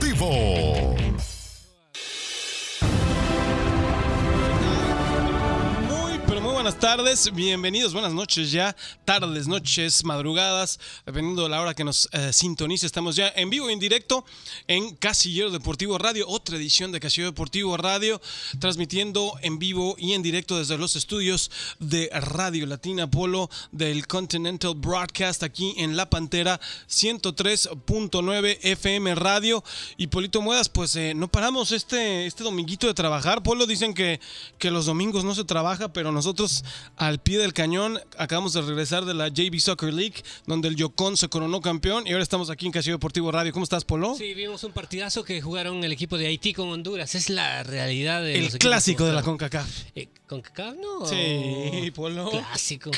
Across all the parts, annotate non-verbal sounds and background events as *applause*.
Muy, buenas tardes, bienvenidos, buenas noches ya, tardes, noches, madrugadas, dependiendo de la hora que nos eh, sintonice, estamos ya en vivo y en directo en Casillero Deportivo Radio, otra edición de Casillero Deportivo Radio, transmitiendo en vivo y en directo desde los estudios de Radio Latina Polo del Continental Broadcast aquí en La Pantera 103.9 FM Radio. Y Polito Muedas, pues eh, no paramos este, este dominguito de trabajar, Polo, dicen que, que los domingos no se trabaja, pero nosotros al pie del cañón acabamos de regresar de la JV Soccer League, donde el Yocón se coronó campeón y ahora estamos aquí en Casillero Deportivo Radio. ¿Cómo estás, Polo? Sí, vimos un partidazo que jugaron el equipo de Haití con Honduras. Es la realidad de el los clásico de la. CONCACAF. Eh, ¿CONCACAF no? Sí, Polo. Clásico.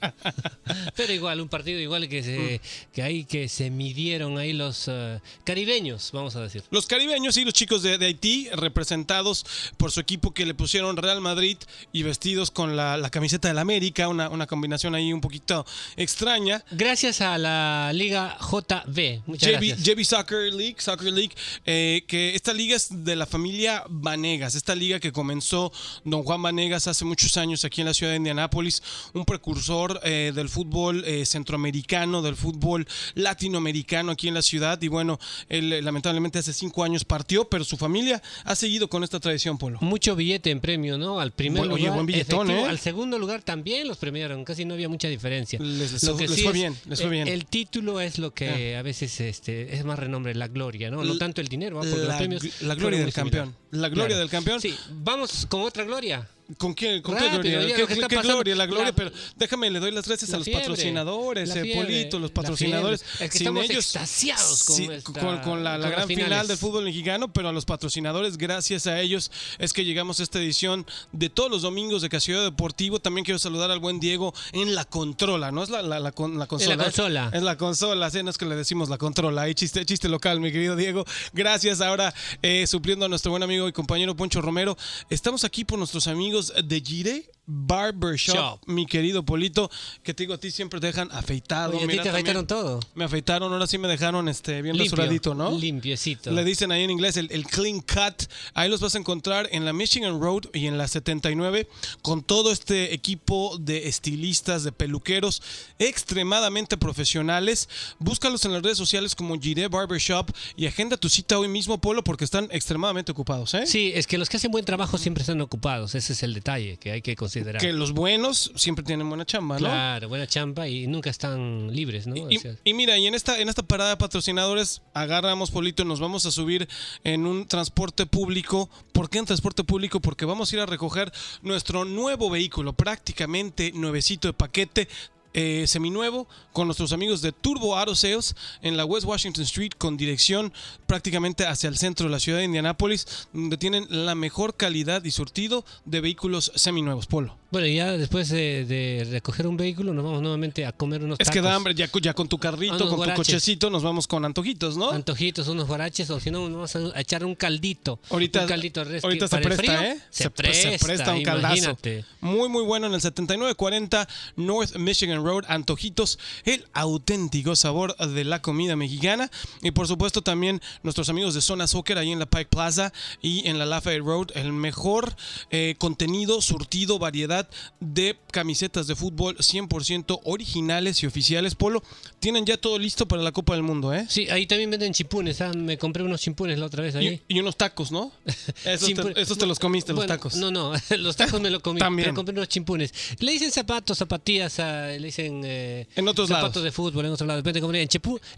*laughs* Pero igual, un partido igual que se, que ahí que se midieron ahí los eh, caribeños, vamos a decir. Los caribeños y los chicos de, de Haití, representados por su equipo que le pusieron Real Madrid y vestidos con la, la camiseta del América, una, una combinación ahí un poquito extraña. Gracias a la Liga JB. Muchas JV, gracias. JV Soccer League, Soccer League, eh, que esta liga es de la familia Vanegas, esta liga que comenzó don Juan Vanegas hace muchos años aquí en la ciudad de Indianápolis, un precursor eh, del fútbol eh, centroamericano, del fútbol latinoamericano aquí en la ciudad y bueno, él lamentablemente hace cinco años partió, pero su familia ha seguido con esta tradición, Polo. Mucho billete en premio, ¿no? Al primer Bueno, oye, buen billetón, efectivo, ¿eh? Al segundo lugar también los premiaron. Casi no había mucha diferencia. Les- les- Lo que les sí fue es, bien, les fue bien. El título es lo que a veces este, es más renombre, la gloria, ¿no? No tanto el dinero, ¿ah? porque los La, premios. la gloria del similar. campeón. La gloria Claro. del campeón. Sí, vamos con otra gloria. ¿Con qué, con qué gloria? ¿Qué, gloria? La gloria, La- pero déjame, le doy las gracias la a los fiebre, patrocinadores, la eh, Polito, los la patrocinadores. fiebre. Es que Sin estamos ellos, con sí, con, con la, la con gran final del fútbol mexicano, pero a los patrocinadores, gracias a ellos, es que llegamos a esta edición de todos los domingos de Casillero Deportivo. También quiero saludar al buen Diego en la controla, ¿no? Es la, la, la, con- la consola. ¿eh? consola. Es la consola, sí, no es que le decimos la controla. Ahí chiste, chiste local, mi querido Diego. Gracias ahora eh, supliendo a nuestro buen amigo y compañero Poncho Romero. Estamos aquí por nuestros amigos de Gire Barbershop, Shop. mi querido Polito, que te digo, a ti siempre te dejan afeitado. Oye, a ti te afeitaron todo. Me afeitaron, ahora sí me dejaron este, bien Limpio, rasuradito, ¿no? Limpiecito. Le dicen ahí en inglés el, el clean cut. Ahí los vas a encontrar en la Michigan Road y en la 79 con todo este equipo de estilistas, de peluqueros extremadamente profesionales. Búscalos en las redes sociales como Gire Barbershop y agenda tu cita hoy mismo, Polo, porque están extremadamente ocupados, ¿eh? Sí, es que los que hacen buen trabajo siempre están ocupados. Ese es el detalle que hay que considerar. Que los buenos siempre tienen buena chamba, ¿no? Claro, buena champa y nunca están libres, ¿no? Y, O sea, y mira, y en esta, en esta parada de patrocinadores, agarramos Polito y nos vamos a subir en un transporte público. ¿Por qué en transporte público? Porque vamos a ir a recoger nuestro nuevo vehículo, prácticamente nuevecito de paquete. Eh, seminuevo con nuestros amigos de Turbo Auto Sales en la West Washington Street con dirección prácticamente hacia el centro de la ciudad de Indianápolis donde tienen la mejor calidad y surtido de vehículos seminuevos, Polo. Bueno, y ya después de, de recoger un vehículo nos vamos nuevamente a comer unos Es que tacos. da hambre, ya, con- ya con tu carrito, con tu guaraches. cochecito nos vamos con antojitos, ¿no? Antojitos, unos guaraches, o si no, nos vamos a echar un caldito. Ahorita, un caldito ahorita se presta, frío, ¿eh? Se, se presta, presta un caldazo. Muy, muy bueno en el 7940 North Michigan Road. Antojitos, el auténtico sabor de la comida mexicana. Y por supuesto también nuestros amigos de Zona Soccer ahí en la Pike Plaza y en la Lafayette Road. El mejor eh, contenido, surtido, variedad de camisetas de fútbol 100% originales y oficiales. Polo, tienen ya todo listo para la Copa del Mundo, ¿eh? Sí, ahí también venden chimpunes. ah, Me compré unos chimpunes la otra vez ahí. Y, y unos tacos, ¿no? *laughs* Esos, te, esos te los comiste, los tacos. No, no, *laughs* los tacos me los comí. También. Pero compré unos chimpunes. Le dicen zapatos, zapatillas, ah, le dicen. eh, En otros zapatos lados. de fútbol, en otros lados. Depende, compré en,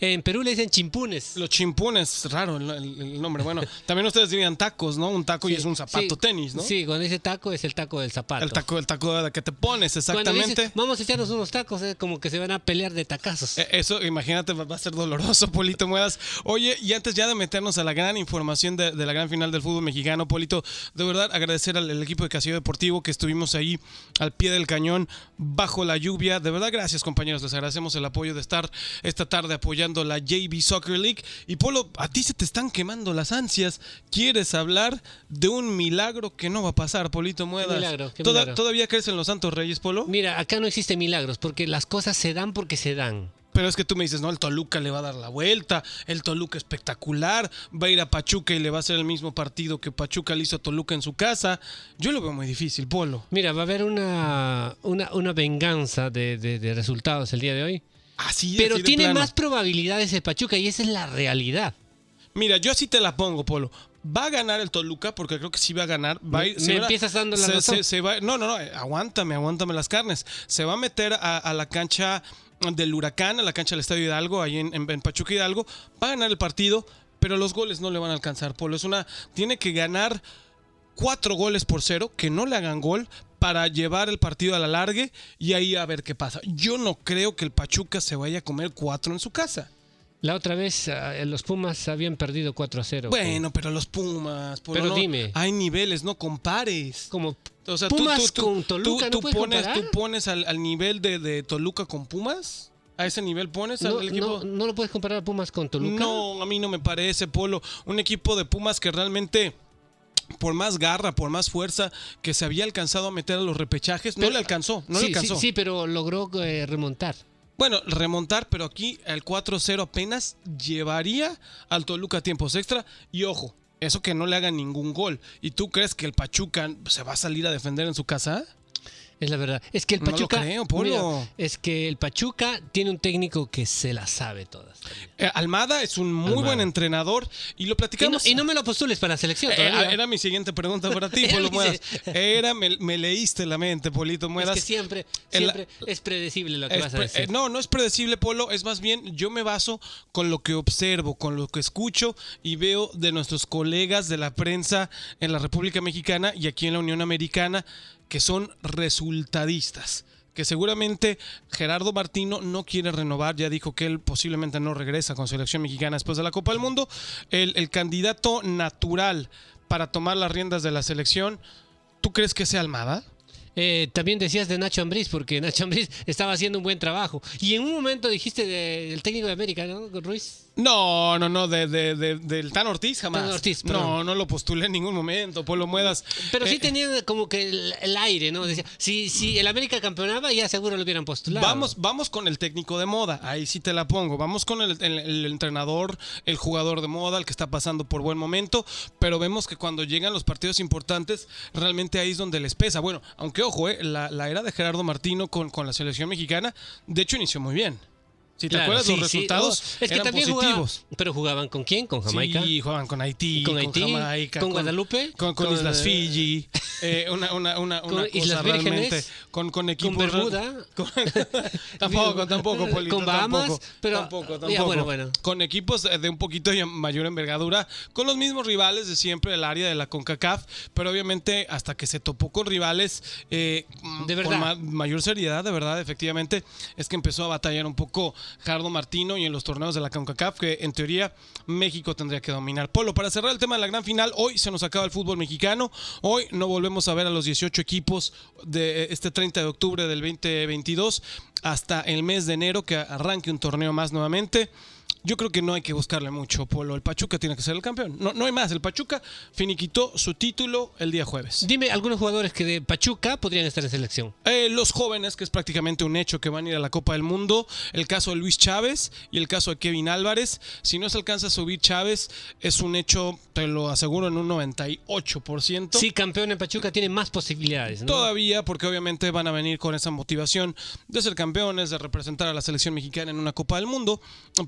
en Perú le dicen chimpunes. Los chimpunes, raro el, nombre. Bueno, *laughs* también ustedes dirían tacos, ¿no? Un taco y es un zapato Sí, tenis, ¿no? Sí, cuando dice taco es el taco del zapato. El taco, el taco de que te pones, exactamente. vamos a echarnos unos tacos, es como que se van a pelear de tacazos. E- Eso, imagínate, va a ser doloroso, *laughs* Polito Muedas. Oye, y antes ya de meternos a la gran información de, de la gran final del fútbol mexicano, Polito, de verdad agradecer al, al equipo de Casillo Deportivo que estuvimos ahí al pie del cañón, bajo la lluvia. De verdad, gracias, compañeros. Les agradecemos el apoyo de estar esta tarde apoyando la JV Soccer League. Y Polo, a ti se te están quemando las ansias. ¿Quieres hablar de un milagro que no va a pasar, Polito Muedas? milagro? ¿Qué ¿Toda- milagro? ¿Todavía crees en los Santos Reyes, Polo? Mira, acá no existen milagros, porque las cosas se dan porque se dan. Pero es que tú me dices, no, el Toluca le va a dar la vuelta, el Toluca espectacular, va a ir a Pachuca y le va a hacer el mismo partido que Pachuca le hizo a Toluca en su casa. Yo lo veo muy difícil, Polo. Mira, va a haber una, una, una venganza de, de- de resultados el día de hoy. Así Pero así de tiene plano. más probabilidades el Pachuca y esa es la realidad. Mira, yo así te la pongo, Polo. Va a ganar el Toluca porque creo que sí va a ganar. Va a Me- ir- me se va- empiezas dando la se- razón. se- se va- no, no, no, eh, aguántame, aguántame las carnes. Se va a meter a, a la cancha del Huracán, a la cancha del Estadio Hidalgo, ahí en, en- en Pachuca Hidalgo. Va a ganar el partido, pero los goles no le van a alcanzar, Polo. Es una. Tiene que ganar cuatro goles por cero, que no le hagan gol para llevar el partido a la largue y ahí a ver qué pasa. Yo no creo que el Pachuca se vaya a comer cuatro en su casa. La otra vez ah, los Pumas habían perdido 4 a 0. Bueno, pero los Pumas, Pero no, dime. hay niveles, no compares. Como O sea, Pumas con Toluca, tú ¿no puedes pones, comparar? tú pones al, al nivel de, de Toluca con Pumas. ¿A ese nivel pones al no, equipo? no, no lo puedes comparar a Pumas con Toluca. No, a mí no me parece, Polo. Un equipo de Pumas que realmente, por más garra, por más fuerza, que se había alcanzado a meter a los repechajes, no le alcanzó, no sí, le alcanzó. Sí, sí, pero logró eh, remontar. Bueno, remontar, pero aquí el 4-0 apenas llevaría al Toluca a tiempos extra. Y ojo, eso que no le hagan ningún gol. ¿Y tú crees que el Pachuca se va a salir a defender en su casa? Es la verdad. Es que el No lo Pachuca. creo, Polo. mira, es que el Pachuca tiene un técnico que se la sabe todas. Eh, Almada es un muy Almada. buen entrenador y lo Y no, platicamos. y no me lo postules para la selección. Eh, era mi siguiente pregunta para *laughs* ti, Polo Muedas. Era, me, me leíste la mente, Polito es Muedas. que siempre, el- siempre es predecible lo que Es vas a decir. eh, no, no es predecible, Polo. Es más bien, yo me baso con lo que observo, con lo que escucho y veo de nuestros colegas de la prensa en la República Mexicana y aquí en la Unión Americana, que son resultadistas. Que seguramente Gerardo Martino no quiere renovar, ya dijo que él posiblemente no regresa con selección mexicana después de la Copa del Mundo. El, el candidato natural para tomar las riendas de la selección, ¿tú crees que sea Almada? Eh, también decías de Nacho Ambriz, porque *laughs* Nacho Ambriz estaba haciendo un buen trabajo. Y en un momento dijiste de- del técnico de América, ¿no? Ruiz. No, no, no, de, de- de- del Tan Ortiz jamás. Tan Ortiz, no, perdón. no lo postulé en ningún momento, Polo Muedas. Pero sí Eh, tenían como que el, el aire, ¿no? Decía, si, si el América campeonaba, ya seguro lo hubieran postulado. Vamos, vamos con el técnico de moda, ahí sí te la pongo. Vamos con el, el- el entrenador, el jugador de moda, el que está pasando por buen momento, pero vemos que cuando llegan los partidos importantes, realmente ahí es donde les pesa. Bueno, aunque ojo, eh, la, la era de Gerardo Martino con, con la selección mexicana, de hecho inició muy bien. Si te acuerdas, sí, los sí. resultados Oh, es que eran también positivos. jugaban- pero jugaban con quién? Con Jamaica. Sí, jugaban con Haití, Con con, Haití, Jamaica, con Guadalupe, con, con con, Islas Fiji, *laughs* eh, una, una, una, con una Islas Vírgenes, con, con equipos Bermuda. *laughs* con- tampoco, *laughs* tampoco, Polito, Con Bahamas, tampoco, pero- tampoco, ya, tampoco. bueno, bueno. Con equipos de un poquito mayor envergadura, con los mismos rivales de siempre del área de la CONCACAF, pero obviamente hasta que se topó con rivales eh, De con verdad. ma- mayor seriedad, de verdad, efectivamente, es que empezó a batallar un poco Jardo Martino y en los torneos de la CONCACAF, que en teoría México tendría que dominar. Polo, para cerrar el tema de la gran final, hoy se nos acaba el fútbol mexicano, hoy no volvemos a ver a los 18 equipos de este 30 de octubre del 2022 hasta el mes de enero que arranque un torneo más nuevamente. Yo creo que no hay que buscarle mucho, Polo. El Pachuca tiene que ser el campeón. No, no hay más. El Pachuca finiquitó su título el día jueves. Dime algunos jugadores que de Pachuca podrían estar en selección. Eh, los jóvenes, que es prácticamente un hecho que van a ir a la Copa del Mundo. El caso de Luis Chávez y el caso de Kevin Álvarez. Si no se alcanza a subir Chávez, es un hecho, te lo aseguro, en un 98%. Sí, campeón en Pachuca tiene más posibilidades, ¿no? Todavía, porque obviamente van a venir con esa motivación de ser campeones, de representar a la selección mexicana en una Copa del Mundo.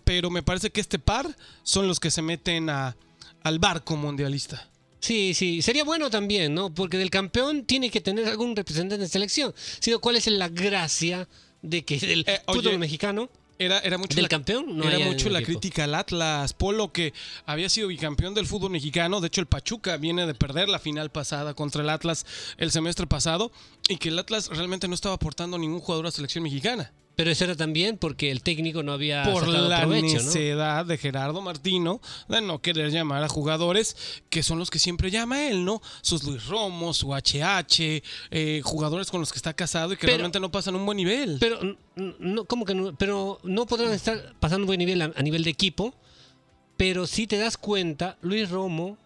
Pero me parece que este par son los que se meten a, al barco mundialista. Sí, sí, sería bueno también, ¿no? Porque del campeón tiene que tener algún representante de selección. Sino, ¿cuál es la gracia de que Eh, oye, fútbol mexicano Era, era mucho del la, campeón no era mucho la equipo? crítica al Atlas, Polo, que había sido bicampeón del fútbol mexicano. De hecho, el Pachuca viene de perder la final pasada contra el Atlas el semestre pasado y que el Atlas realmente no estaba aportando ningún jugador a la selección mexicana. Pero eso era también porque el técnico no había por sacado la provecho, ¿no? necedad de Gerardo Martino de no querer llamar a jugadores que son los que siempre llama él, ¿no? Sus Luis Romo, su HH, eh, jugadores con los que está casado y que Pero- realmente no pasan un buen nivel. Pero no, ¿cómo que no? Pero no podrán estar pasando un buen nivel a, a nivel de equipo. Pero si te das cuenta, Luis Romo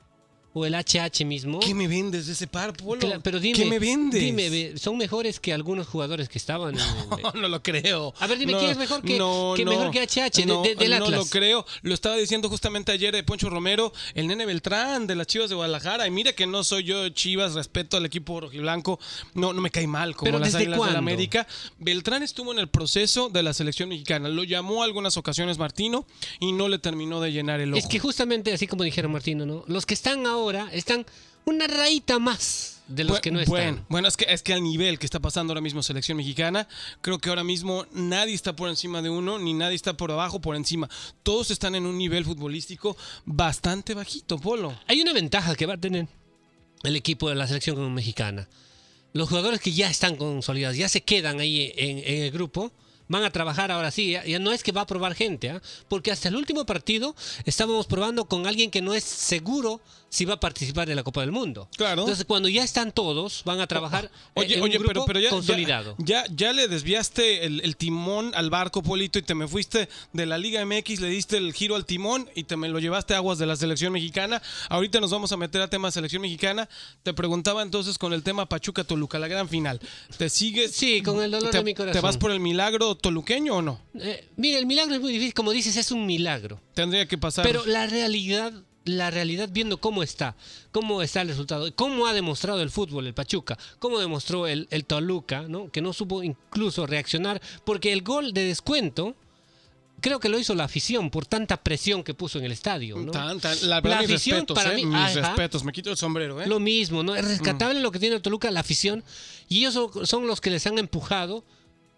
o el HH mismo. ¿Qué me vendes de ese par, Polo? Pero dime, ¿Qué me vendes? dime, son mejores que algunos jugadores que estaban. en- *laughs* No, no lo creo. A ver, dime, No, ¿quién es mejor que- no, que no. mejor que HH de- No, de- del no Atlas? lo creo. Lo estaba diciendo justamente ayer de Poncho Romero, el nene Beltrán de las Chivas de Guadalajara. Y mira que no soy yo Chivas, respeto al equipo rojiblanco. No, no me cae mal como ¿Pero las desde Águilas de cuándo? la América. Beltrán estuvo en el proceso de la selección mexicana. Lo llamó algunas ocasiones Martino y no le terminó de llenar el ojo. Es que justamente así como dijeron Martino, ¿no? Los que están ahora están una rayita más de los Bu- que no están. Bueno, bueno, es que es que al nivel que está pasando ahora mismo selección mexicana, creo que ahora mismo nadie está por encima de uno, ni nadie está por abajo, por encima. Todos están en un nivel futbolístico bastante bajito, Polo. Hay una ventaja que va a tener el equipo de la selección mexicana. Los jugadores que ya están consolidados, ya se quedan ahí en, en el grupo, van a trabajar ahora sí. Ya, no es que va a probar gente, ¿ah? porque hasta el último partido estábamos probando con alguien que no es seguro si va a participar de la Copa del Mundo. Claro. Entonces, cuando ya están todos, van a trabajar *laughs* Oye, en un grupo pero, pero ya, consolidado. ya, ya, ya le desviaste el, el timón al barco, Polito, y te me fuiste de la Liga MX, le diste el giro al timón y te me lo llevaste a aguas de la selección mexicana. Ahorita nos vamos a meter a tema selección mexicana. Te preguntaba entonces con el tema Pachuca Toluca, la gran final. ¿Te sigues? Sí, con el dolor te, de mi corazón. ¿Te vas por el milagro toluqueño o no? Eh, mira, el milagro es muy difícil, como dices, es un milagro. Tendría que pasar. Pero la realidad, la realidad viendo cómo está, cómo está el resultado, cómo ha demostrado el fútbol el Pachuca, cómo demostró el, el Toluca, ¿no? que no supo incluso reaccionar, porque el gol de descuento creo que lo hizo la afición por tanta presión que puso en el estadio. ¿no? Tan, tan- la La mis afición respetos, para ¿eh? mí- mis ajá. respetos. Me quito el sombrero, ¿eh? Lo mismo, ¿no? Es rescatable Mm. lo que tiene el Toluca, la afición, y ellos son los que les han empujado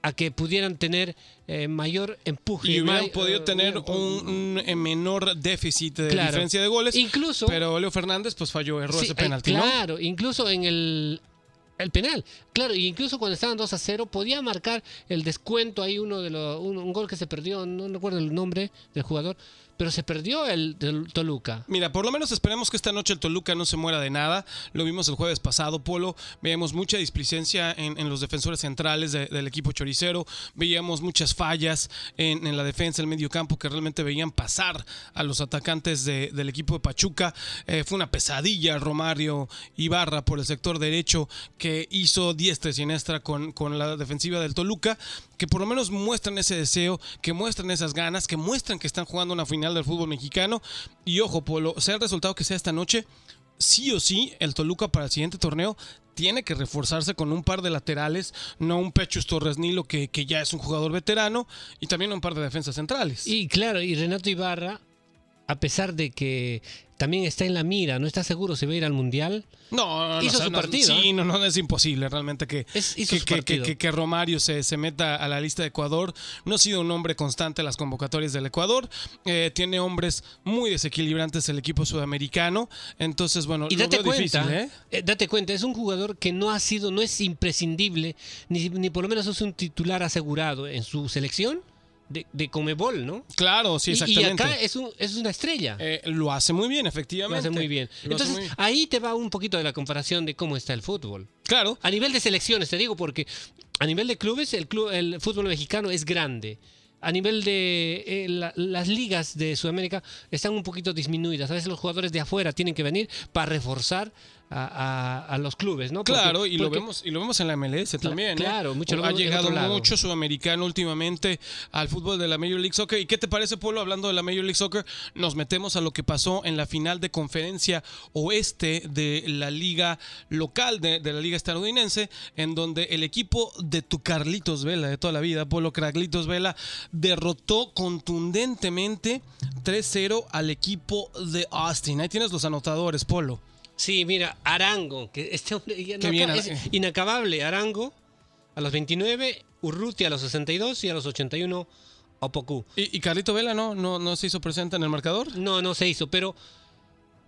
a que pudieran tener eh, mayor empuje. y hubieran may- podido eh, tener un, un, eh, menor déficit de Claro. diferencia de goles. Incluso- Pero Leo Fernández pues falló, erró Sí, ese penalti, ¿no? Claro, incluso en el, el penal. Claro, incluso cuando estaban 2 a 0, podía marcar el descuento ahí uno de los, un, gol que se perdió, no recuerdo el nombre del jugador, pero se perdió el del Toluca. Mira, por lo menos esperemos que esta noche el Toluca no se muera de nada. Lo vimos el jueves pasado, Polo. Veíamos mucha displicencia en, los defensores centrales de- del equipo choricero. Veíamos muchas fallas en, en la defensa, el medio campo, que realmente veían pasar a los atacantes de- del equipo de Pachuca. Eh, fue una pesadilla Romario Ibarra por el sector derecho hizo diestra y siniestra con, con la defensiva del Toluca. Que por lo menos muestran ese deseo, que muestran esas ganas, que muestran que están jugando una final del fútbol mexicano. Y ojo, Polo, sea el resultado que sea esta noche, sí o sí, el Toluca para el siguiente torneo tiene que reforzarse con un par de laterales, no un Pechus Torres Nilo que, que ya es un jugador veterano, y también un par de defensas centrales. Y claro, y Renato Ibarra, a pesar de que también está en la mira, no está seguro si va a ir al Mundial, No, no, no, Hizo o sea, su no, partido, Sí, no, no, es imposible realmente que, Es- que, que- partido. que- que Romario se, se meta a la lista de Ecuador. No ha sido un hombre constante en las convocatorias del Ecuador. Eh, tiene hombres muy desequilibrantes el equipo sudamericano. Entonces, bueno, Y lo date veo cuenta, difícil, ¿eh? eh, date cuenta, es un jugador que no ha sido, no es imprescindible, ni, ni por lo menos es un titular asegurado en su selección de, de Comebol, ¿no? Claro, sí, Y- y, exactamente. acá es, un, es una estrella. Eh, lo hace muy bien, Lo efectivamente. hace muy bien. Lo hace Entonces, muy bien. ahí te va un poquito de la comparación de cómo está el fútbol. Claro. A nivel de selecciones, te digo, porque a nivel de clubes, el, club, el fútbol mexicano es grande. A nivel de eh, la- las ligas de Sudamérica están un poquito disminuidas. A veces los jugadores de afuera tienen que venir para reforzar a, a- a los clubes, ¿no? Porque- Claro, y lo vemos y lo vemos en la MLS también. ¿eh? claro, mucho lo ha vemos en llegado mucho sudamericano últimamente al fútbol de la Major League Soccer. ¿Y qué te parece, Polo? Hablando de la Major League Soccer, nos metemos a lo que pasó en la final de conferencia oeste de la liga local, de, de la liga estadounidense, en donde el equipo de tu Carlitos Vela de toda la vida, Polo Carlitos Vela, derrotó contundentemente 3-0 al equipo de Austin. Ahí tienes los anotadores, Polo. Sí, mira, Arango, que este hombre Qué bien, es inacabable. Arango a los 29, Urruti a los 62 y a los 81, Opoku. ¿Y, y Carlito Vela no, no, no se hizo presente en el marcador? No, no se hizo, pero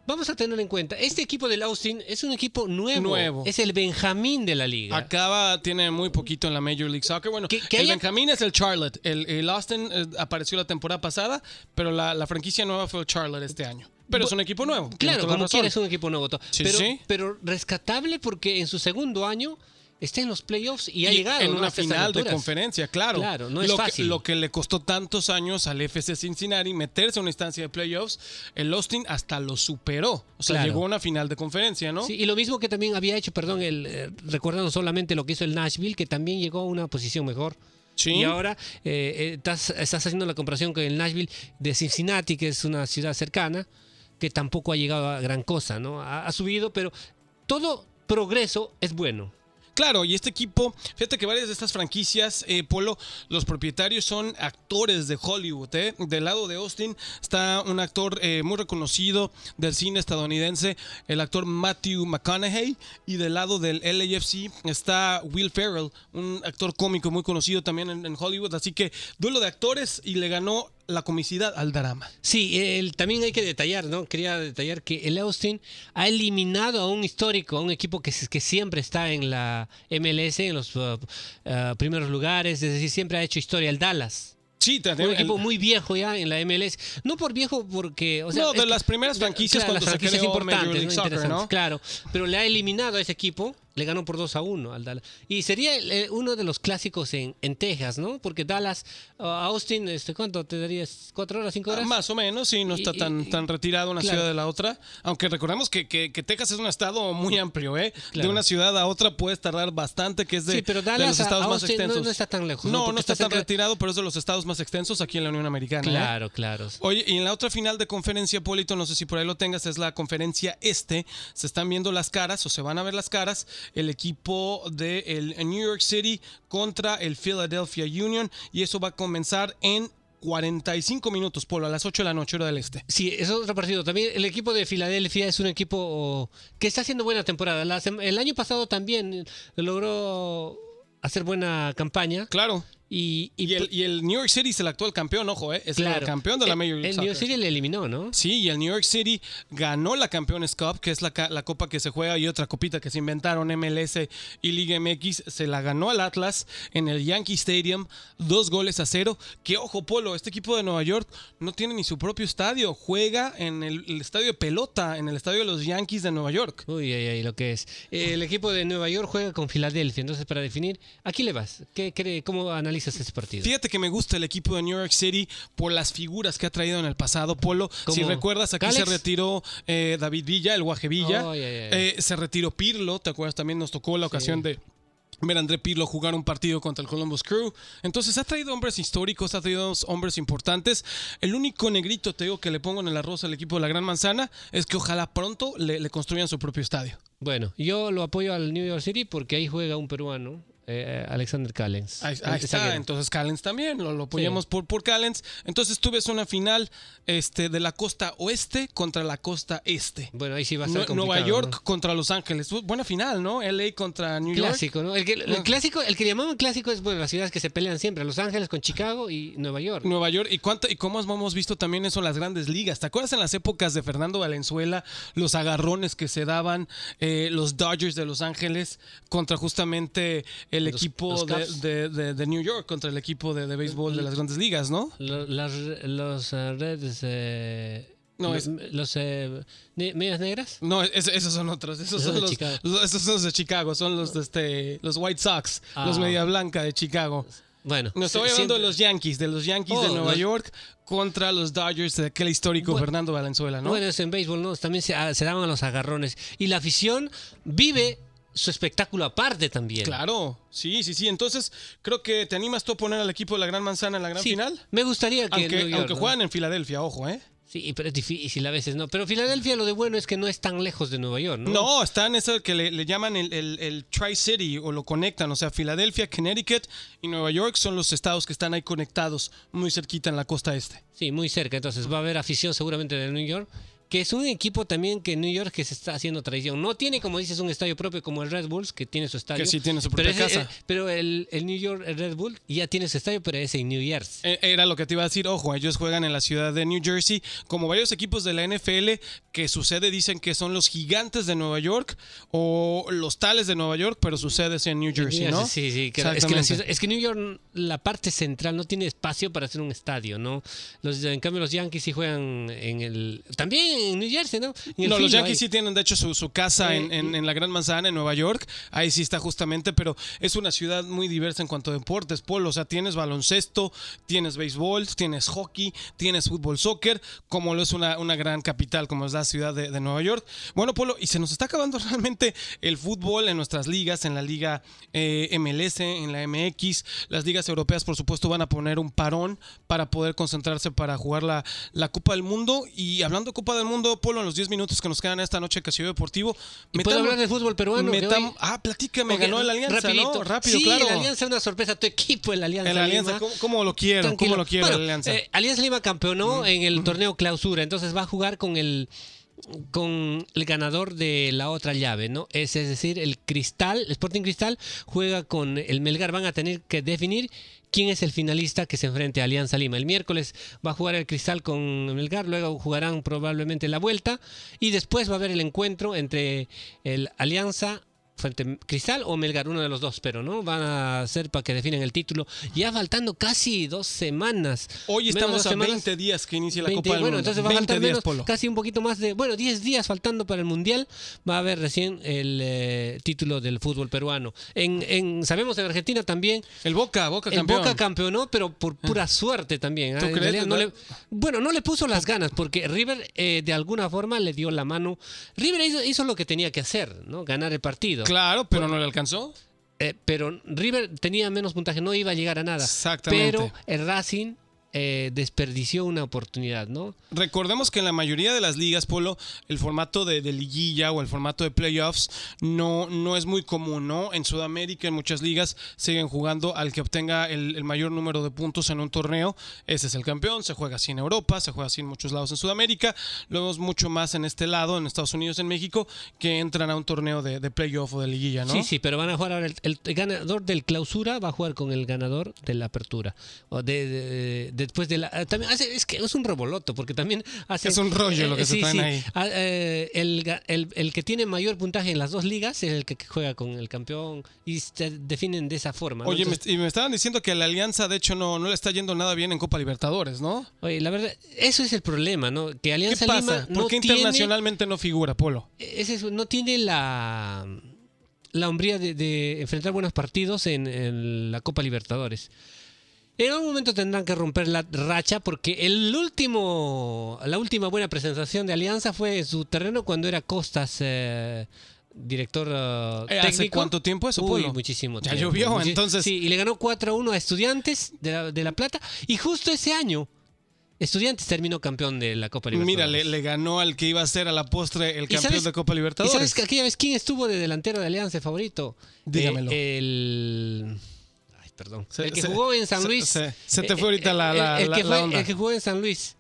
vamos a tener en cuenta, este equipo del Austin es un equipo nuevo. Nuevo. Es el Benjamín de la liga. Acaba, tiene muy poquito en la Major League Soccer. Bueno, que el haya- Benjamín es el Charlotte. El, el Austin eh, apareció la temporada pasada, pero la, la franquicia nueva fue el Charlotte este año. Pero es un equipo nuevo. Claro, como quieres un equipo nuevo. Sí, pero, sí. pero rescatable porque en su segundo año está en los playoffs y ha Y llegado en ¿no? una final de conferencia, claro. Claro, no es lo fácil. Que, lo que le costó tantos años al FC Cincinnati meterse a una instancia de playoffs, el Austin hasta lo superó. O sea, Claro. llegó a una final de conferencia, ¿no? Sí, y lo mismo que también había hecho, perdón, el, eh, recordando solamente lo que hizo el Nashville, que también llegó a una posición mejor. Sí. Y ahora eh, eh, estás, estás haciendo la comparación con el Nashville de Cincinnati, que es una ciudad cercana, que tampoco ha llegado a gran cosa, ¿no? Ha, subido, pero todo progreso es bueno. Claro, y este equipo, fíjate que varias de estas franquicias, eh, Polo, los propietarios son actores de Hollywood. ¿eh? Del lado de Austin está un actor eh, muy reconocido del cine estadounidense, el actor Matthew McConaughey, y del lado del LAFC está Will Ferrell, un actor cómico muy conocido también en Hollywood. Así que duelo de actores y le ganó la comicidad al drama. Sí, el- también hay que detallar, ¿no? Quería detallar que el Austin ha eliminado a un histórico, a un equipo que, que siempre está en la MLS, en los uh, uh, primeros lugares, es decir, siempre ha hecho historia, el Dallas. Sí, Un el- equipo muy viejo ya en la MLS. No por viejo porque... O sea, No, de es- las primeras franquicias claro, cuando las se franquicias creó Major importantes, League ¿no? Soccer, Interesantes, ¿no? Claro, pero le ha eliminado a ese equipo, le ganó por 2 a 1 al Dallas. Y sería eh, uno de los clásicos en, en Texas, ¿no? Porque Dallas, uh, Austin, este, ¿cuánto te darías? ¿Cuatro horas, cinco Ah, horas? Más o menos, sí, no está y- tan, y- tan retirado una claro. ciudad de la otra. Aunque recordemos que, que- que Texas es un estado muy amplio, ¿eh? De una ciudad a otra puedes tardar bastante, que es de, Sí, pero de Dallas los a estados más Austin no- extensos. no está tan lejos, ¿no? No, está, está tan cerca- retirado, pero es de los estados más extensos aquí en la Unión Americana. ¿eh? Claro, claro. Oye, y en la otra final de conferencia, Polito, no sé si por ahí lo tengas, es la conferencia este. Se están viendo las caras o se van a ver las caras. El equipo de el New York City contra el Philadelphia Union. Y eso va a comenzar en 45 minutos, Polo, a las 8 de la noche, hora del este. Sí, es otro partido. También el equipo de Filadelfia es un equipo que está haciendo buena temporada. El año pasado también logró hacer buena campaña. Claro. Y, Y el, y el New York City es el actual campeón, ojo, ¿eh? es claro, el campeón de la el- Major League El New York. City le eliminó, ¿no? Sí, y el New York City ganó la Campeones Cup, que es la, la copa que se juega, y otra copita que se inventaron, MLS y Liga MX, se la ganó al Atlas en el Yankee Stadium, dos goles a cero. Que ojo, Polo, este equipo de Nueva York no tiene ni su propio estadio, juega en el, el estadio de pelota, en el estadio de los Yankees de Nueva York. Uy, ay, ay, lo que es. El equipo de Nueva York juega con Filadelfia. Entonces, para definir, ¿a quién le vas? ¿Qué, cree- ¿Cómo analizas ese partido? Fíjate que me gusta el equipo de New York City por las figuras que ha traído en el pasado, Polo. Si recuerdas, aquí ¿Calex? se retiró eh, David Villa, el Guaje Villa. Ay. Eh, se retiró Pirlo, ¿te acuerdas? También nos tocó la ocasión de ver a André Pirlo jugar un partido contra el Columbus Crew. Entonces ha traído hombres históricos, ha traído hombres importantes. El único negrito, te digo, que le pongo en el arroz al equipo de la Gran Manzana es que ojalá pronto le, le construyan su propio estadio. Bueno, yo lo apoyo al New York City porque ahí juega un peruano, eh, Alexander Callens. Ahí, está, entonces Callens también, lo, lo apoyamos Sí. por, por Callens. Entonces tú ves una final este, de la costa oeste contra la costa este. Bueno, ahí sí va a Nue- complicado. Nueva York ¿no? contra Los Ángeles. Bu- Buena final, ¿no? LA contra New York. Clásico, ¿no? El, que, el No. clásico, el que llamaban clásico es, bueno, las ciudades que se pelean siempre, Los Ángeles con Chicago y Nueva York. Nueva York. ¿Y, cuánto, y cómo hemos visto también eso en las grandes ligas? ¿Te acuerdas en las épocas de Fernando Valenzuela? Los agarrones que se daban eh, los Dodgers de Los Ángeles contra justamente el Los- equipo los de, Cubs. de- de- de New York, contra el equipo de, béisbol de las grandes ligas, ¿no? Las- los eh, Reds... eh, No, es- Los eh, medias negras. No, es- esos son otros. Esos son los, Chicago. los- esos son los de Chicago. Son los de este, los White Sox, los Ah. Media Blanca de Chicago. Bueno, No estoy hablando de los Yankees, de los Yankees de Oh, Nueva York contra los Dodgers de aquel histórico Bueno, Fernando Valenzuela, ¿no? Bueno, eso en béisbol, ¿no? También se, ah, se daban los agarrones. Y la afición vive su espectáculo aparte también. Claro, sí, sí, sí. Entonces, creo que te animas tú a poner al equipo de la Gran Manzana en la gran Sí, final. Me gustaría que Aunque, York, aunque ¿no? juegan en Filadelfia, ojo, ¿eh? Sí, pero es difícil a veces, ¿no? Pero Filadelfia lo de bueno es que no es tan lejos de Nueva York, ¿no? No, está en eso que le, le llaman el, el- el Tri-City o lo conectan. O sea, Filadelfia, Connecticut y Nueva York son los estados que están ahí conectados, muy cerquita en la costa este. Sí, muy cerca. Entonces va a haber afición seguramente de New York que es un equipo también que New York que se está haciendo tradición. No tiene, como dices, un estadio propio como el Red Bulls, que tiene su estadio. Que sí tiene su pero propia ese- casa. eh, pero el, el New York el Red Bull ya tiene su estadio, pero es en New Year's. Eh, Era lo que te iba a decir, ojo, ellos juegan en la ciudad de New Jersey, como varios equipos de la NFL que su sede dicen que son los gigantes de Nueva York o los tales de Nueva York, pero su sede es en New Jersey, ¿no? Sí, sí, que- es, que la Exactamente. ciudad- es que New York, la parte central no tiene espacio para hacer un estadio, ¿no? Los, en cambio, los Yankees sí juegan en el. También en New Jersey, ¿no? En No, los Yankees sí tienen de hecho su, su casa Eh, en, en- en la Gran Manzana, en Nueva York. Ahí sí está justamente, pero es una ciudad muy diversa en cuanto a deportes, Polo. O sea, tienes baloncesto, tienes béisbol, tienes hockey, tienes fútbol, soccer, como lo es una, una gran capital, como es la ciudad de, de Nueva York. Bueno, Polo, y se nos está acabando *laughs* realmente el fútbol en nuestras ligas, en la liga eh, MLS, en la MX. Las ligas europeas, por supuesto, van a poner un parón para poder concentrarse para jugar la, la Copa del Mundo. Y hablando de Copa del Mundo, Polo, en los 10 minutos que nos quedan esta noche en Casillo Deportivo, ¿Y puedo hablar de fútbol peruano? metam- ah, platícame, Ok, ganó el Alianza, rapidito. ¿no? Rápido, sí, claro. el Alianza una sorpresa. Tu equipo, el Alianza El Alianza, Lima. ¿cómo, cómo lo quiero? Tranquilo. ¿Cómo lo quiero Bueno, el Alianza? eh, Alianza Lima campeonó en el torneo clausura, entonces va a jugar con el con el ganador de la otra llave, ¿no? Es, es decir, el Cristal, el Sporting Cristal juega con el Melgar, van a tener que definir quién es el finalista que se enfrente a Alianza Lima. El miércoles va a jugar el Cristal con el Melgar, luego jugarán probablemente la vuelta y después va a haber el encuentro entre el Alianza frente Cristal o Melgar, uno de los dos, pero no van a ser para que definen el título. Ya faltando casi dos semanas. Hoy estamos a semanas. 20 días que inicie la 20, Copa del bueno, Mundo. entonces va a 20 faltar días, menos, Polo. casi un poquito más de, bueno, 10 días faltando para el Mundial, va a haber recién el eh, título del fútbol peruano. En, en sabemos en Argentina también El Boca, Boca el campeón. Boca campeonó, pero por pura suerte también. ¿ah? ¿Tú crees, no le- bueno, no le puso las ganas, porque River eh, de alguna forma le dio la mano. River hizo, hizo lo que tenía que hacer, ¿no? Ganar el partido. Claro, pero no le alcanzó. Eh, pero River tenía menos puntaje, no iba a llegar a nada. Exactamente. Pero el Racing eh, desperdició una oportunidad, ¿no? Recordemos que en la mayoría de las ligas, Polo, el formato de, de liguilla o el formato de playoffs no, no es muy común, ¿no? En Sudamérica, en muchas ligas, siguen jugando al que obtenga el, el mayor número de puntos en un torneo. Ese es el campeón. Se juega así en Europa, se juega así en muchos lados en Sudamérica. Lo vemos mucho más en este lado, en Estados Unidos, en México, que entran a un torneo de, de playoff o de liguilla, ¿no? Sí, sí, pero van a jugar ahora. El, el ganador del clausura va a jugar con el ganador de la apertura. O de, de- después de la. eh, También hace- es que es un revoloto, porque también hace. Es un rollo lo que se sí, traen sí. ahí. Ah, eh, el, el- el que tiene mayor puntaje en las dos ligas es el que juega con el campeón y se definen de esa forma. ¿no? Oye, me, y me estaban diciendo que a la Alianza, de hecho, no, no le está yendo nada bien en Copa Libertadores, ¿no? oye, la verdad, eso es el problema, ¿no? Que ¿Qué Alianza pasa? Lima ¿Por no qué tiene- internacionalmente no figura, Polo? es eso, no tiene la, la hombría de, de enfrentar buenos partidos en, en la Copa Libertadores. En algún momento tendrán que romper la racha porque el último, la última buena presentación de Alianza fue en su terreno cuando era Costas eh, director eh, Eh, ¿hace técnico. cuánto tiempo eso, Uy, muchísimo Ya tiempo. llovió, Muchi- entonces. Sí, y le ganó 4 a 1 a Estudiantes de la, de la Plata y justo ese año Estudiantes terminó campeón de la Copa Libertadores. Mira, le, le ganó al que iba a ser a la postre el ¿Y campeón sabes- de Copa ¿Y Libertadores. sabes que aquella vez quién estuvo de delantero de Alianza favorito? Dígamelo. Eh, el. Perdón. Se- el que se- jugó en San Luis. se- se te Eh, fue ahorita eh, la- la- el, el la- que la fue- onda. el que jugó en San Luis.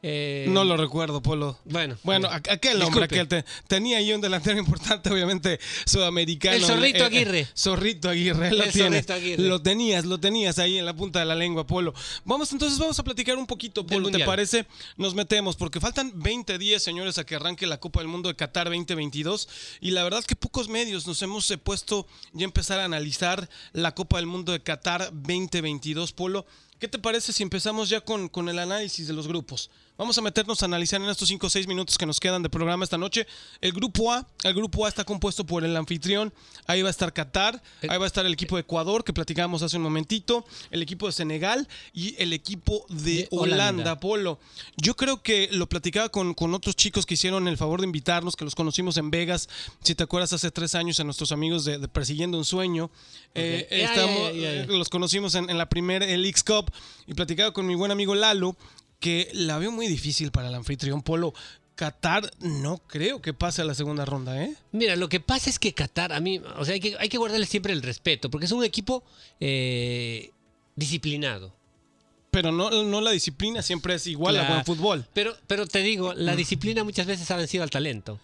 Eh, No lo recuerdo, Polo. Bueno. Bueno, eh, aquel hombre, aquel te- tenía ahí un delantero *laughs* importante, obviamente, sudamericano. El Zorrito Eh, eh, Aguirre. Zorrito Aguirre, lo El tienes. Zorrito Aguirre. Lo tenías, lo tenías ahí en la punta de la lengua, Polo. Vamos, entonces vamos a platicar un poquito, Polo, ¿te parece? Nos metemos, porque faltan 20 días, señores, a que arranque la Copa del Mundo de Qatar 2022. Y la verdad que pocos medios nos hemos eh, puesto ya a empezar a analizar la Copa del Mundo de Qatar 2022, Polo. ¿Qué te parece si empezamos ya con, con el análisis de los grupos? Vamos a meternos a analizar en estos 5 o 6 minutos que nos quedan de programa esta noche. El grupo A, el grupo A está compuesto por el anfitrión, ahí va a estar Qatar, ahí va a estar el equipo de Ecuador que platicábamos hace un momentito, el equipo de Senegal y el equipo de, Holanda, Holanda. Polo. Yo creo que lo platicaba con, con otros chicos que hicieron el favor de invitarnos, que los conocimos en Vegas, si te acuerdas hace tres años a nuestros amigos de, de Persiguiendo un Sueño. Eh, ya, ya. los conocimos en, en la primera el X Cup y platicaba con mi buen amigo Lalo que la veo muy difícil para el anfitrión Polo. Qatar no creo que pase a la segunda ronda, ¿eh? Mira, lo que pasa es que Qatar, a mí, o sea, hay que, hay que guardarle siempre el respeto, porque es un equipo eh, disciplinado. Pero no, no la disciplina siempre es igual a buen fútbol. Pero, pero te digo, la disciplina muchas veces ha vencido al talento.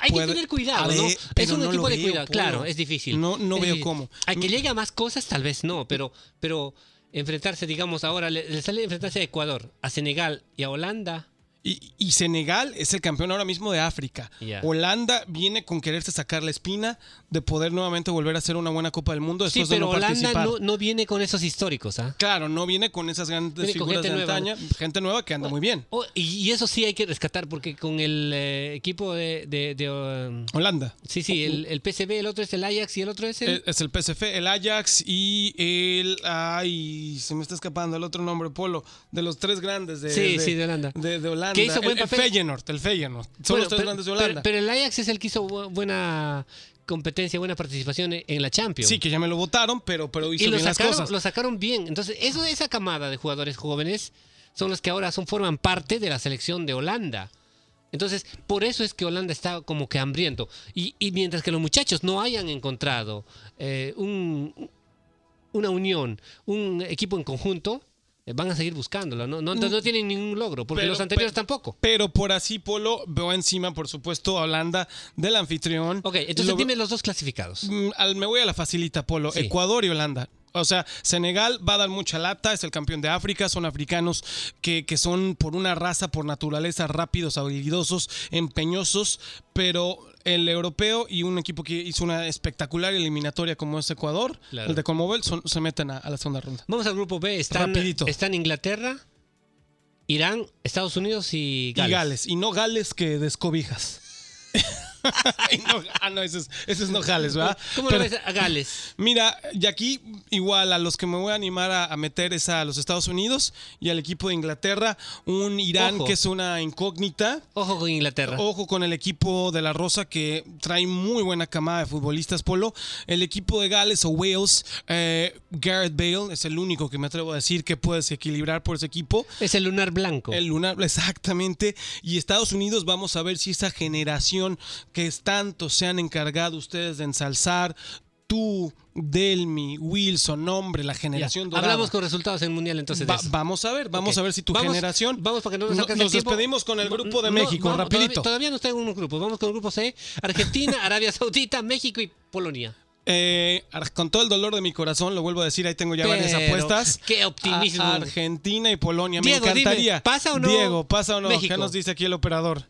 Hay Mm. Puede- que tener cuidado, A ¿no? Es un no equipo de veo, cuidado. Claro, es difícil. No- no Es veo difícil. cómo. Hay que llegue a más cosas, tal vez no, pero, pero enfrentarse, digamos, ahora le, le sale enfrentarse a Ecuador, a Senegal y a Holanda. Y, y Senegal es el campeón ahora mismo de África. Holanda viene con quererse sacar la espina de poder nuevamente volver a hacer una buena Copa del Mundo Sí, después de pero no Holanda no, no viene con esos históricos, ¿ah? Claro, no viene con esas grandes Viene figuras de nueva, antaña, gente nueva que anda muy bien. Oh, y, eso sí hay que rescatar, porque con el eh, equipo de... de- de, um, Holanda. sí, sí, el, el PSV, el otro es el Ajax y el otro es el... Eh, Es el el Ajax y el. Ay, se me está escapando el otro nombre, Polo. De los tres grandes de, Sí, sí, de Holanda. De Holanda. Hizo buen el, el papel. Feyenoord, el Feyenoord. Son Bueno, los tres pero, grandes de Holanda. pero el Ajax es el que hizo bu- buena competencia, buena participación en, en la Champions. sí, que ya me lo votaron, pero, pero hizo y lo bien las sacaron, cosas. lo sacaron bien. Entonces, eso, esa camada de jugadores jóvenes son los que ahora son, forman parte de la selección de Holanda. Entonces, por eso es que Holanda está como que hambriento. Y, y mientras que los muchachos no hayan encontrado eh, un- una unión, un equipo en conjunto, van a seguir buscándolo. No, no, no tienen ningún logro, porque Pero- los anteriores pero- tampoco. Pero por así, Polo, veo encima, por supuesto, a Holanda del anfitrión. Ok, entonces Lo- dime los dos clasificados. Mm, al- me voy a la facilita, Polo. Sí. Ecuador y Holanda. O sea, Senegal va a dar mucha lata, es el campeón de África, son africanos que, que son por una raza, por naturaleza, rápidos, habilidosos, empeñosos, pero el europeo y un equipo que hizo una espectacular eliminatoria como es Ecuador, Claro. el de Conmebol, se meten a, a la segunda ronda. Vamos al grupo B. Están, Rapidito. están Inglaterra, Irán, Estados Unidos y Y Gales. Gales, y no Gales que descobijas. *laughs* *laughs* Y no- ah, no, ese es, ese es no Gales, ¿verdad? ¿Cómo Pero- lo ves a Gales? Mira, y aquí igual a los que me voy a animar a, a meter es a los Estados Unidos y al equipo de Inglaterra, un Irán Ojo. que es una incógnita. Ojo con Inglaterra. Ojo con el equipo de la Rosa que trae muy buena camada de futbolistas, Polo. El equipo de Gales o Wales, eh, Gareth Bale es el único que me atrevo a decir que puede equilibrar por ese equipo. Es el lunar blanco. El lunar, *laughs* exactamente. Y Estados Unidos, vamos a ver si esa generación que tanto se han encargado ustedes de ensalzar, tú, Delmi, Wilson, hombre, la generación dorada. Hablamos con resultados en mundial entonces. Va- vamos a ver, vamos a ver si tu Vamos- generación. Vamos para que no nos No- nos despedimos con el grupo de No, México, rapidito. Todavía, no está en unos grupos. Vamos con el grupo C. Argentina, *laughs* Arabia Saudita, México y Polonia. Eh, con todo el dolor de mi corazón, lo vuelvo a decir, ahí tengo ya varias apuestas. qué optimismo. A- Argentina y Polonia. Diego, Me dime, encantaría. ¿pasa o no Diego, ¿pasa o no? México? ¿Qué nos dice aquí el operador?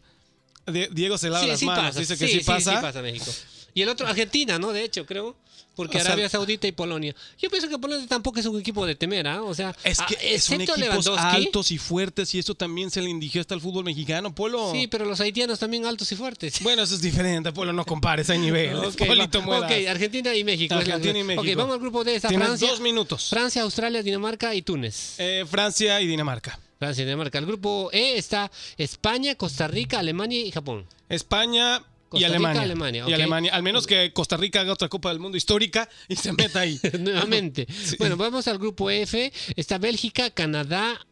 Die- Diego se lava las manos, dice que sí, pasa. Sí, pasa México. Y el otro, Argentina, ¿no? De hecho, creo. Porque O sea- Arabia Saudita y Polonia. Yo pienso que Polonia tampoco es un equipo de temer, ¿ah? O sea, Es que ah, son equipos Lewandowski. altos y fuertes y eso también se le indigesta al fútbol mexicano, Polo. Sí, pero los haitianos también altos y fuertes. Bueno, eso es diferente, Polo, no compares, hay nivel. *laughs* Ok, Polito va- Muelas. ok, Argentina y México. Argentina y México. Ok, vamos al grupo D. Está Tienes Francia, dos minutos. Francia, Australia, Dinamarca y Túnez. Eh, Francia y Dinamarca. Francia y Dinamarca. El grupo E está España, Costa Rica, Alemania y Japón. España y Rica, Alemania. Alemania, Y. Alemania. Al menos que Costa Rica haga otra Copa del Mundo histórica y se meta ahí. *laughs* Nuevamente. *laughs* Bueno, vamos al grupo F. Está Bélgica, Canadá,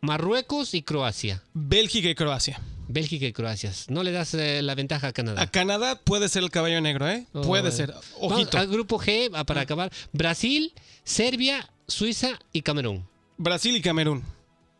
Marruecos y Croacia. Bélgica y Croacia. Bélgica y Croacia. No le das eh, la ventaja a Canadá. A Canadá puede ser el caballo negro, ¿eh? Oh, puede ser. Vamos Ojito. al grupo G, ah, para acabar. Brasil, Serbia, Suiza y Camerún. Brasil y Camerún.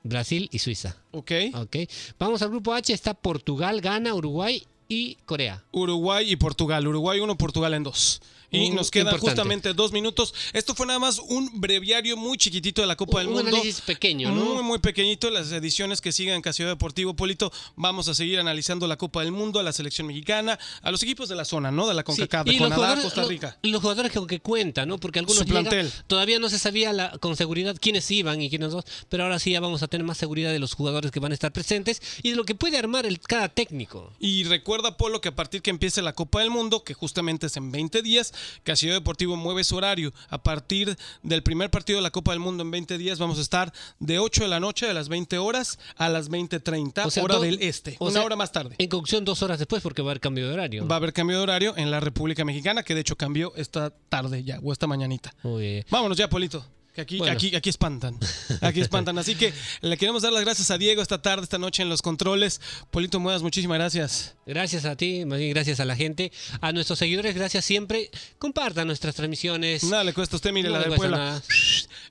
Brasil y Suiza. ¿Ok? Ok. Vamos al grupo H. Está Portugal, Ghana, Uruguay y Corea. Uruguay y Portugal. Uruguay 1, Portugal en 2. Y nos quedan importante. justamente dos minutos. Esto fue nada más un breviario muy chiquitito de la Copa del Un Mundo. análisis pequeño, ¿no? Muy, muy pequeñito. Las ediciones que sigan en Casio Deportivo Polito. Vamos a seguir analizando la Copa del Mundo, a la selección mexicana, a los equipos de la zona, ¿no? De la Sí, CONCACAF, de y los Canadá, Costa Rica. y los jugadores que, que cuentan, ¿no? Porque algunos llegan- todavía no se sabía la- con seguridad quiénes iban y quiénes no, pero ahora sí ya vamos a tener más seguridad de los jugadores que van a estar presentes y de lo que puede armar el, cada técnico. Y recuerda, Polo, que a partir que empiece la Copa del Mundo, que justamente es en 20 días, Casio Deportivo mueve su horario. A partir del primer partido de la Copa del Mundo en 20 días, vamos a estar de 8 de la noche, de las 20 horas, a las 20.30, O sea, hora del este. o una sea, hora más tarde. En conclusión, dos horas después porque va a haber cambio de horario. Va a haber cambio de horario en la República Mexicana, que de hecho cambió esta tarde ya, o esta mañanita. Muy bien. Vámonos ya, Polito. Que aquí, Bueno. aquí, aquí espantan. Aquí espantan. Así que le queremos dar las gracias a Diego esta tarde, esta noche en los controles. Polito Muedas, muchísimas gracias. Gracias a ti, más bien gracias a la gente, a nuestros seguidores, gracias siempre. Compartan nuestras transmisiones. Nada le cuesta a usted, mire No la de Puebla. nada.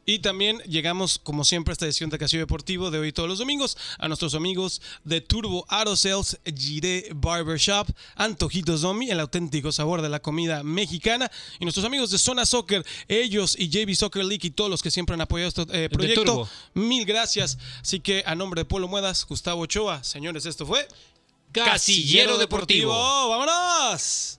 Y también llegamos, como siempre, a esta edición de Castillo Deportivo de hoy todos los domingos a nuestros amigos de Turbo Auto Sales, Gire Barbershop, Antojitos Domi, el auténtico sabor de la comida mexicana. Y nuestros amigos de Zona Soccer, ellos y JB Soccer League y todos los que siempre han apoyado este eh, proyecto. Mil gracias. Así que a nombre de Polo Muedas, Gustavo Ochoa, señores, esto fue Casillero Deportivo. ¡Vámonos!